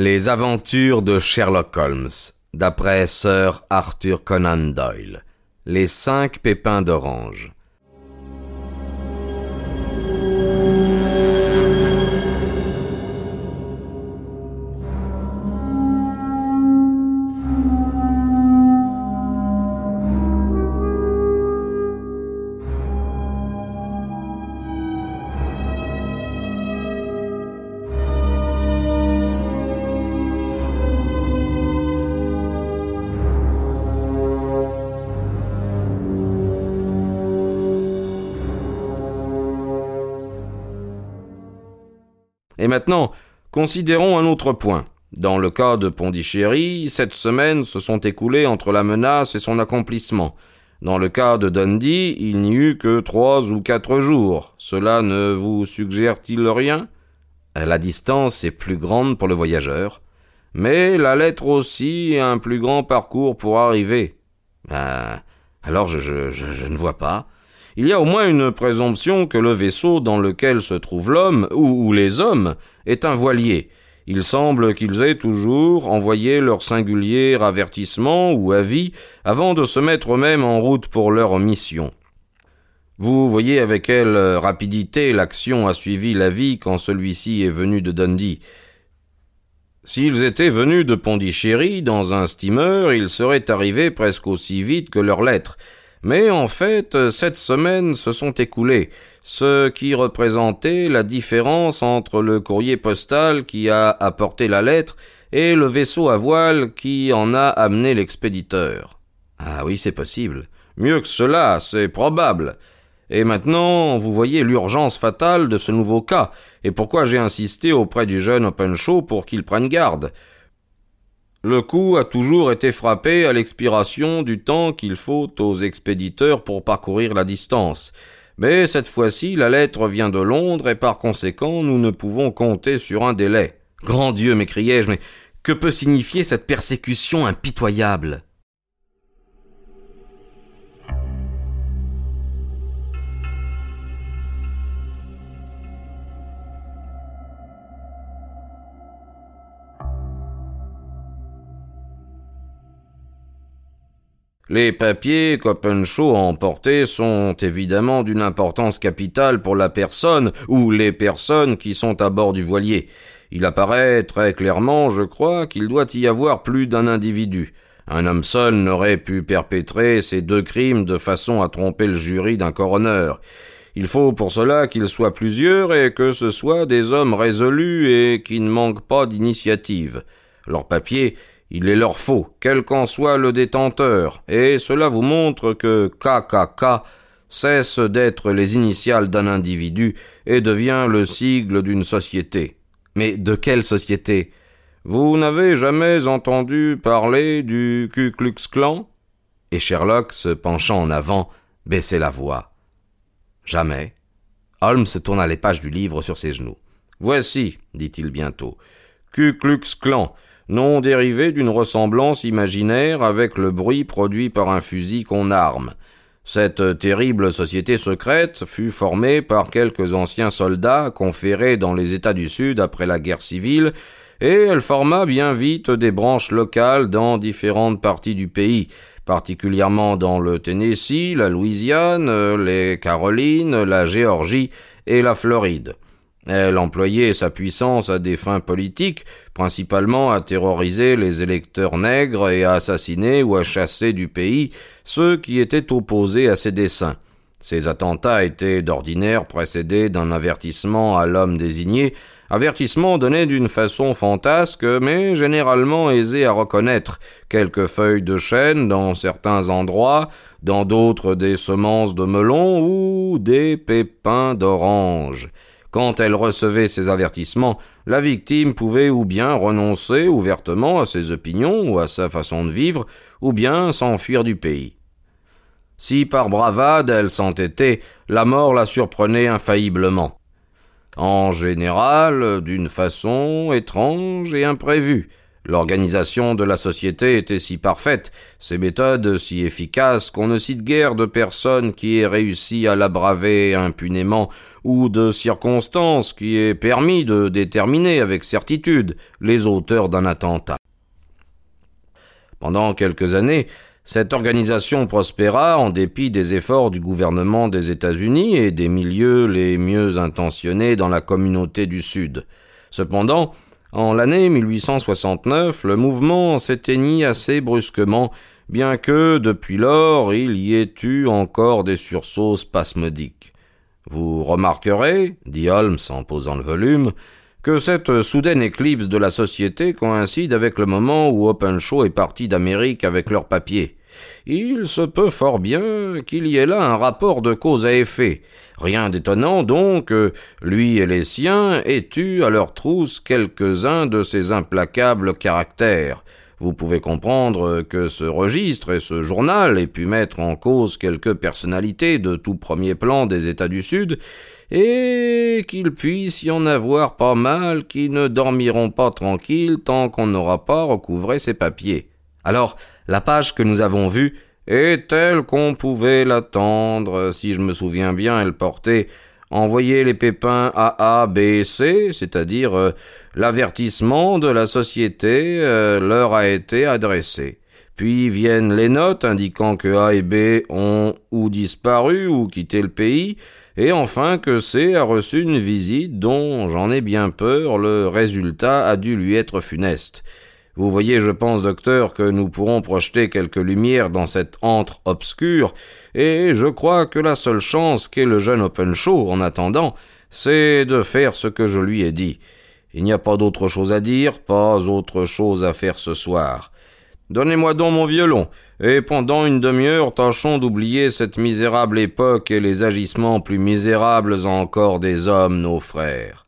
Les aventures de Sherlock Holmes, d'après Sir Arthur Conan Doyle. Les cinq pépins d'orange. Et maintenant, considérons un autre point. Dans le cas de Pondichéry, sept semaines se sont écoulées entre la menace et son accomplissement. Dans le cas de Dundee, il n'y eut que trois ou quatre jours. Cela ne vous suggère-t-il rien? La distance est plus grande pour le voyageur, mais la lettre aussi est un plus grand parcours pour arriver. Ben, alors je ne vois pas il y a au moins une présomption que le vaisseau dans lequel se trouve l'homme, ou, les hommes, est un voilier. Il semble qu'ils aient toujours envoyé leur singulier avertissement ou avis avant de se mettre eux-mêmes en route pour leur mission. Vous voyez avec quelle rapidité l'action a suivi l'avis quand celui-ci est venu de Dundee. S'ils étaient venus de Pondichéry dans un steamer, ils seraient arrivés presque aussi vite que leur lettre. Mais en fait, sept semaines se sont écoulées, ce qui représentait la différence entre le courrier postal qui a apporté la lettre et le vaisseau à voile qui en a amené l'expéditeur. Ah oui, c'est possible. Mieux que cela, c'est probable. Et maintenant, vous voyez l'urgence fatale de ce nouveau cas, et pourquoi j'ai insisté auprès du jeune Openshaw pour qu'il prenne garde. Le coup a toujours été frappé à l'expiration du temps qu'il faut aux expéditeurs pour parcourir la distance. Mais cette fois-ci, la lettre vient de Londres et par conséquent, nous ne pouvons compter sur un délai. Grand Dieu, m'écriai-je, mais que peut signifier cette persécution impitoyable? Les papiers qu'Openshaw a emportés sont évidemment d'une importance capitale pour la personne ou les personnes qui sont à bord du voilier. Il apparaît très clairement, je crois, qu'il doit y avoir plus d'un individu. Un homme seul n'aurait pu perpétrer ces deux crimes de façon à tromper le jury d'un coroner. Il faut pour cela qu'ils soient plusieurs et que ce soient des hommes résolus et qui ne manquent pas d'initiative. Leurs papiers il les leur faut, quel qu'en soit le détenteur, et cela vous montre que KKK cesse d'être les initiales d'un individu et devient le sigle d'une société. Mais de quelle société? Vous n'avez jamais entendu parler du Ku Klux Klan? Et Sherlock, se penchant en avant, baissait la voix. Jamais. Holmes tourna les pages du livre sur ses genoux. Voici, dit-il bientôt. Ku Klux Klan, nom dérivé d'une ressemblance imaginaire avec le bruit produit par un fusil qu'on arme. Cette terrible société secrète fut formée par quelques anciens soldats conférés dans les États du Sud après la guerre civile, et elle forma bien vite des branches locales dans différentes parties du pays, particulièrement dans le Tennessee, la Louisiane, les Carolines, la Géorgie et la Floride. Elle employait sa puissance à des fins politiques, principalement à terroriser les électeurs nègres et à assassiner ou à chasser du pays ceux qui étaient opposés à ses desseins. Ces attentats étaient d'ordinaire précédés d'un avertissement à l'homme désigné, avertissement donné d'une façon fantasque, mais généralement aisé à reconnaître, quelques feuilles de chêne dans certains endroits, dans d'autres des semences de melon ou des pépins d'orange. Quand elle recevait ces avertissements, la victime pouvait ou bien renoncer ouvertement à ses opinions ou à sa façon de vivre, ou bien s'enfuir du pays. Si par bravade elle s'entêtait, la mort la surprenait infailliblement. En général, d'une façon étrange et imprévue. L'organisation de la société était si parfaite, ses méthodes si efficaces qu'on ne cite guère de personne qui ait réussi à la braver impunément ou de circonstance qui ait permis de déterminer avec certitude les auteurs d'un attentat. Pendant quelques années, cette organisation prospéra en dépit des efforts du gouvernement des États-Unis et des milieux les mieux intentionnés dans la communauté du Sud. Cependant, en l'année 1869, le mouvement s'éteignit assez brusquement, bien que, depuis lors, il y ait eu encore des sursauts spasmodiques. Vous remarquerez, dit Holmes en posant le volume, que cette soudaine éclipse de la société coïncide avec le moment où Openshaw est parti d'Amérique avec leurs papiers. Il se peut fort bien qu'il y ait là un rapport de cause à effet. Rien d'étonnant donc lui et les siens aient eu à leur trousse quelques-uns de ces implacables caractères. Vous pouvez comprendre que ce registre et ce journal aient pu mettre en cause quelques personnalités de tout premier plan des États du Sud, et qu'il puisse y en avoir pas mal qui ne dormiront pas tranquilles tant qu'on n'aura pas recouvré ces papiers. Alors, la page que nous avons vue est telle qu'on pouvait l'attendre. Si je me souviens bien, elle portait Envoyer les pépins à A, B, C, c'est-à-dire euh, l'avertissement de la société euh, leur a été adressé. Puis viennent les notes indiquant que A et B ont ou disparu ou quitté le pays, et enfin que C a reçu une visite dont j'en ai bien peur, le résultat a dû lui être funeste. Vous voyez, je pense, docteur, que nous pourrons projeter quelques lumières dans cette antre obscure, et je crois que la seule chance qu'ait le jeune Openshaw, en attendant, c'est de faire ce que je lui ai dit. Il n'y a pas d'autre chose à dire, pas autre chose à faire ce soir. Donnez-moi donc mon violon, et pendant une demi-heure tâchons d'oublier cette misérable époque et les agissements plus misérables encore des hommes, nos frères.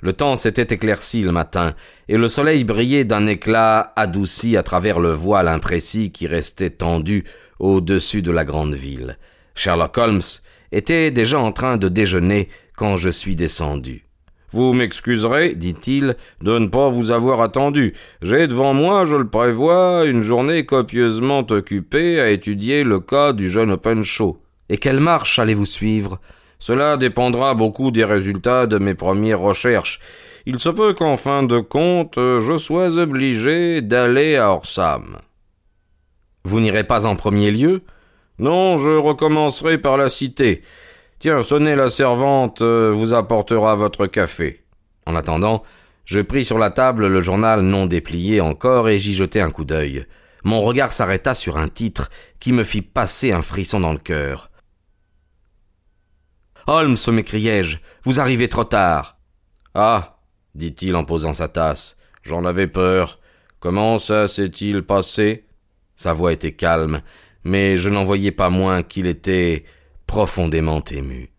Le temps s'était éclairci le matin, et le soleil brillait d'un éclat adouci à travers le voile imprécis qui restait tendu au-dessus de la grande ville. Sherlock Holmes était déjà en train de déjeuner quand je suis descendu. Vous m'excuserez, dit-il, de ne pas vous avoir attendu. J'ai devant moi, je le prévois, une journée copieusement occupée à étudier le cas du jeune Openshaw. Et quelle marche allez-vous suivre? Cela dépendra beaucoup des résultats de mes premières recherches. Il se peut qu'en fin de compte, je sois obligé d'aller à Orsam. Vous n'irez pas en premier lieu? Non, je recommencerai par la cité. Tiens, sonnez la servante vous apportera votre café. En attendant, je pris sur la table le journal non déplié encore et j'y jetai un coup d'œil. Mon regard s'arrêta sur un titre qui me fit passer un frisson dans le cœur. Holmes, m'écriai-je, vous arrivez trop tard. Ah, dit-il en posant sa tasse, j'en avais peur. Comment ça s'est-il passé? Sa voix était calme, mais je n'en voyais pas moins qu'il était profondément ému.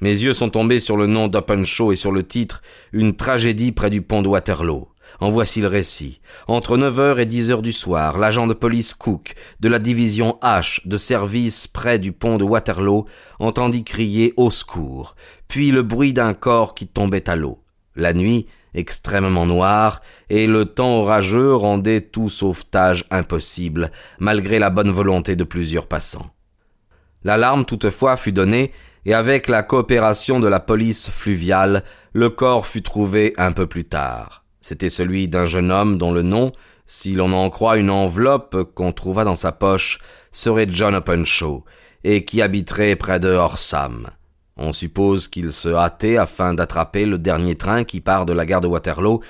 Mes yeux sont tombés sur le nom d'Openshaw et sur le titre Une tragédie près du pont de Waterloo. En voici le récit. Entre 9h et 10h du soir, l'agent de police Cook, de la division H de service près du pont de Waterloo, entendit crier au secours, puis le bruit d'un corps qui tombait à l'eau. La nuit, extrêmement noire, et le temps orageux rendaient tout sauvetage impossible, malgré la bonne volonté de plusieurs passants. L'alarme toutefois fut donnée, et avec la coopération de la police fluviale, le corps fut trouvé un peu plus tard. C'était celui d'un jeune homme dont le nom, si l'on en croit une enveloppe qu'on trouva dans sa poche, serait John Openshaw, et qui habiterait près de Horsam. On suppose qu'il se hâtait afin d'attraper le dernier train qui part de la gare de Waterloo,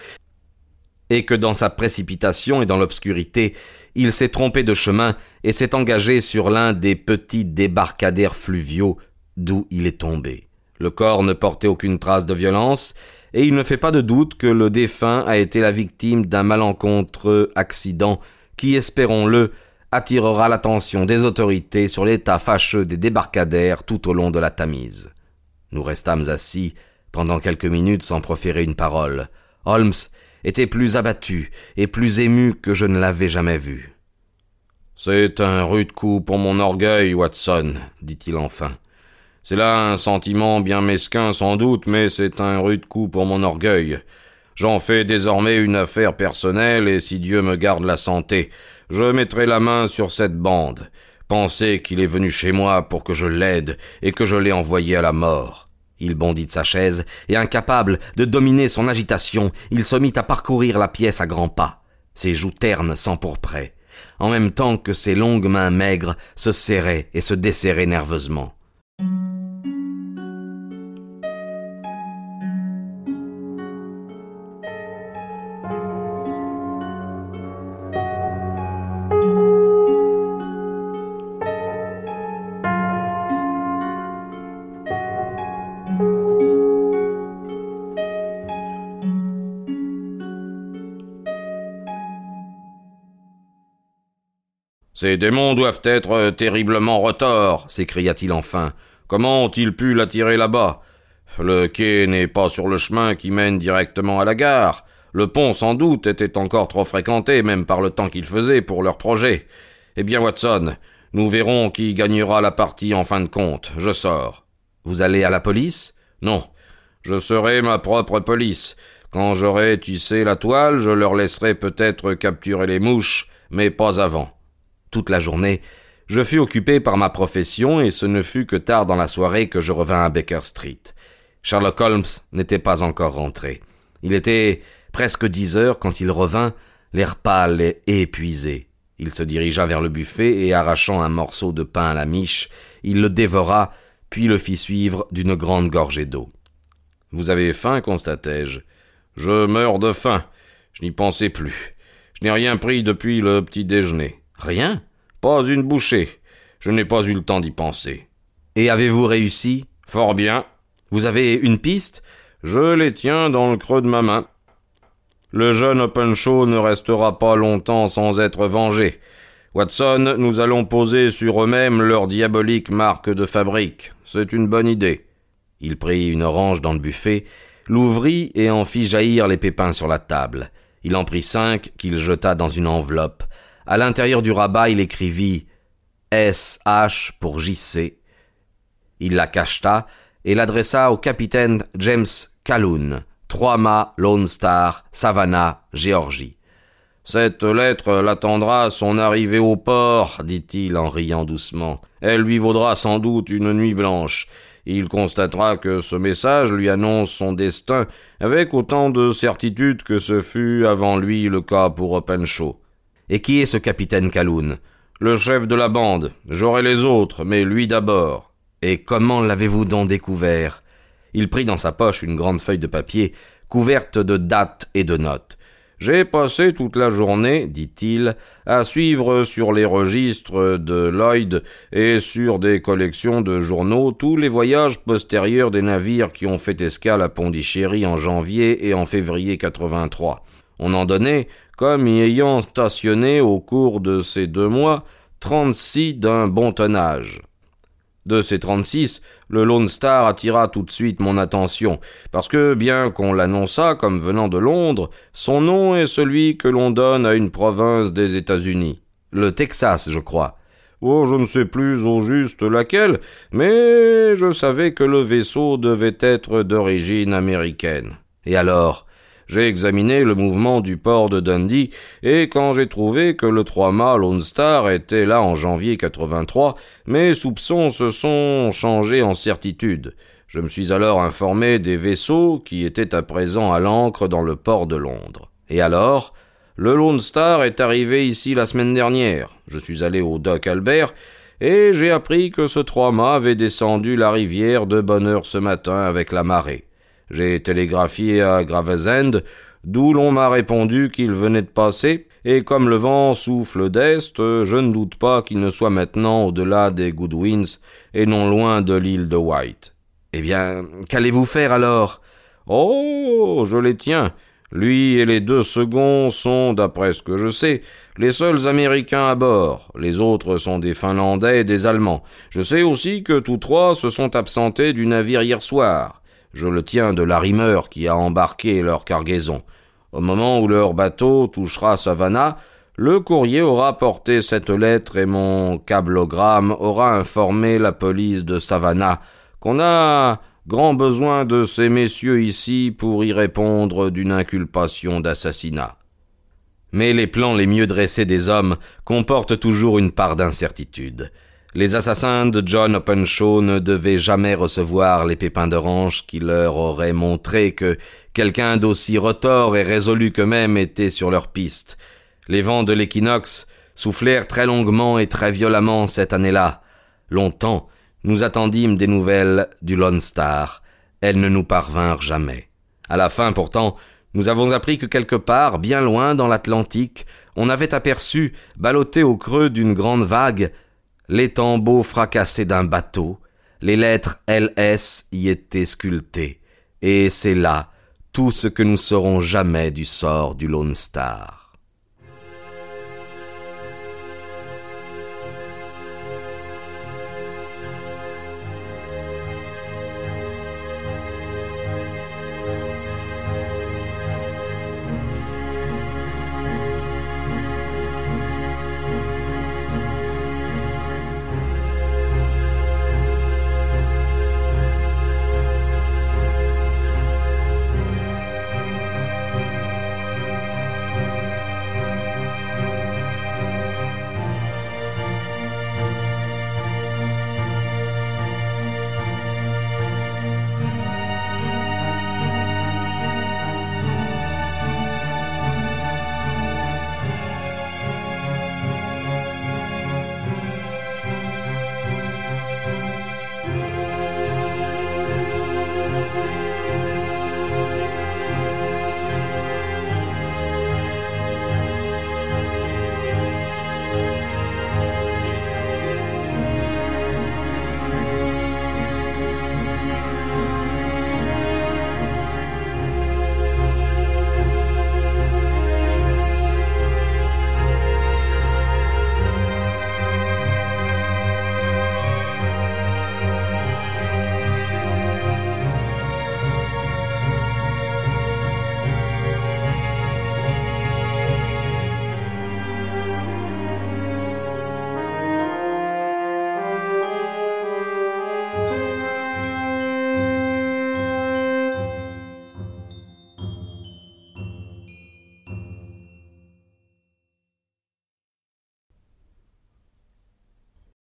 et que dans sa précipitation et dans l'obscurité, il s'est trompé de chemin et s'est engagé sur l'un des petits débarcadères fluviaux d'où il est tombé. Le corps ne portait aucune trace de violence, et il ne fait pas de doute que le défunt a été la victime d'un malencontreux accident qui, espérons-le, attirera l'attention des autorités sur l'état fâcheux des débarcadères tout au long de la Tamise. Nous restâmes assis pendant quelques minutes sans proférer une parole. Holmes était plus abattu et plus ému que je ne l'avais jamais vu. C'est un rude coup pour mon orgueil, Watson, dit-il enfin. C'est là un sentiment bien mesquin sans doute, mais c'est un rude coup pour mon orgueil. J'en fais désormais une affaire personnelle, et si Dieu me garde la santé, je mettrai la main sur cette bande. Pensez qu'il est venu chez moi pour que je l'aide, et que je l'ai envoyé à la mort. Il bondit de sa chaise, et incapable de dominer son agitation, il se mit à parcourir la pièce à grands pas. Ses joues ternes s'empourpraient, en même temps que ses longues mains maigres se serraient et se desserraient nerveusement. Ces démons doivent être terriblement retors, s'écria-t-il enfin. Comment ont-ils pu l'attirer là-bas? Le quai n'est pas sur le chemin qui mène directement à la gare. Le pont, sans doute, était encore trop fréquenté, même par le temps qu'il faisait pour leur projet. Eh bien, Watson, nous verrons qui gagnera la partie en fin de compte. Je sors. Vous allez à la police? Non. Je serai ma propre police. Quand j'aurai tissé la toile, je leur laisserai peut-être capturer les mouches, mais pas avant toute la journée, je fus occupé par ma profession et ce ne fut que tard dans la soirée que je revins à Baker Street. Sherlock Holmes n'était pas encore rentré. Il était presque dix heures quand il revint, l'air pâle et épuisé. Il se dirigea vers le buffet et arrachant un morceau de pain à la miche, il le dévora, puis le fit suivre d'une grande gorgée d'eau. Vous avez faim, constatai-je. Je meurs de faim. Je n'y pensais plus. Je n'ai rien pris depuis le petit déjeuner. Rien Pas une bouchée. Je n'ai pas eu le temps d'y penser. Et avez-vous réussi? Fort bien. Vous avez une piste? Je les tiens dans le creux de ma main. Le jeune Openshaw ne restera pas longtemps sans être vengé. Watson, nous allons poser sur eux-mêmes leur diabolique marque de fabrique. C'est une bonne idée. Il prit une orange dans le buffet, l'ouvrit et en fit jaillir les pépins sur la table. Il en prit cinq qu'il jeta dans une enveloppe. À l'intérieur du rabat, il écrivit SH pour JC. Il la cacheta et l'adressa au capitaine James Calhoun, trois mâts Lone Star, Savannah, Géorgie. Cette lettre l'attendra à son arrivée au port, dit-il en riant doucement. Elle lui vaudra sans doute une nuit blanche. Il constatera que ce message lui annonce son destin avec autant de certitude que ce fut avant lui le cas pour Openshaw. Et qui est ce capitaine Calhoun Le chef de la bande. J'aurai les autres, mais lui d'abord. Et comment l'avez-vous donc découvert? Il prit dans sa poche une grande feuille de papier, couverte de dates et de notes. J'ai passé toute la journée, dit-il, à suivre sur les registres de Lloyd et sur des collections de journaux tous les voyages postérieurs des navires qui ont fait escale à Pondichéry en janvier et en février 83. On en donnait comme y ayant stationné au cours de ces deux mois trente-six d'un bon tonnage. De ces trente-six, le Lone Star attira tout de suite mon attention, parce que, bien qu'on l'annonçât comme venant de Londres, son nom est celui que l'on donne à une province des États-Unis. Le Texas, je crois. Oh, je ne sais plus au juste laquelle, mais je savais que le vaisseau devait être d'origine américaine. Et alors, j'ai examiné le mouvement du port de Dundee, et quand j'ai trouvé que le trois-mâts Lone Star était là en janvier 83, mes soupçons se sont changés en certitude. Je me suis alors informé des vaisseaux qui étaient à présent à l'ancre dans le port de Londres. Et alors, le Lone Star est arrivé ici la semaine dernière. Je suis allé au dock Albert, et j'ai appris que ce trois-mâts avait descendu la rivière de bonne heure ce matin avec la marée. J'ai télégraphié à Gravesend, d'où l'on m'a répondu qu'il venait de passer, et comme le vent souffle d'est, je ne doute pas qu'il ne soit maintenant au-delà des Goodwins et non loin de l'île de White. Eh bien, qu'allez-vous faire alors? Oh, je les tiens. Lui et les deux seconds sont, d'après ce que je sais, les seuls Américains à bord. Les autres sont des Finlandais et des Allemands. Je sais aussi que tous trois se sont absentés du navire hier soir. Je le tiens de l'arrimeur qui a embarqué leur cargaison. Au moment où leur bateau touchera Savannah, le courrier aura porté cette lettre et mon cablogramme aura informé la police de Savannah qu'on a grand besoin de ces messieurs ici pour y répondre d'une inculpation d'assassinat. Mais les plans les mieux dressés des hommes comportent toujours une part d'incertitude. Les assassins de John Openshaw ne devaient jamais recevoir les pépins d'orange qui leur auraient montré que quelqu'un d'aussi retors et résolu qu'eux-mêmes était sur leur piste. Les vents de l'équinoxe soufflèrent très longuement et très violemment cette année-là. Longtemps, nous attendîmes des nouvelles du Lone Star. Elles ne nous parvinrent jamais. À la fin, pourtant, nous avons appris que quelque part, bien loin dans l'Atlantique, on avait aperçu, ballotté au creux d'une grande vague, les tambours fracassés d'un bateau, les lettres LS y étaient sculptées, et c'est là tout ce que nous saurons jamais du sort du Lone Star.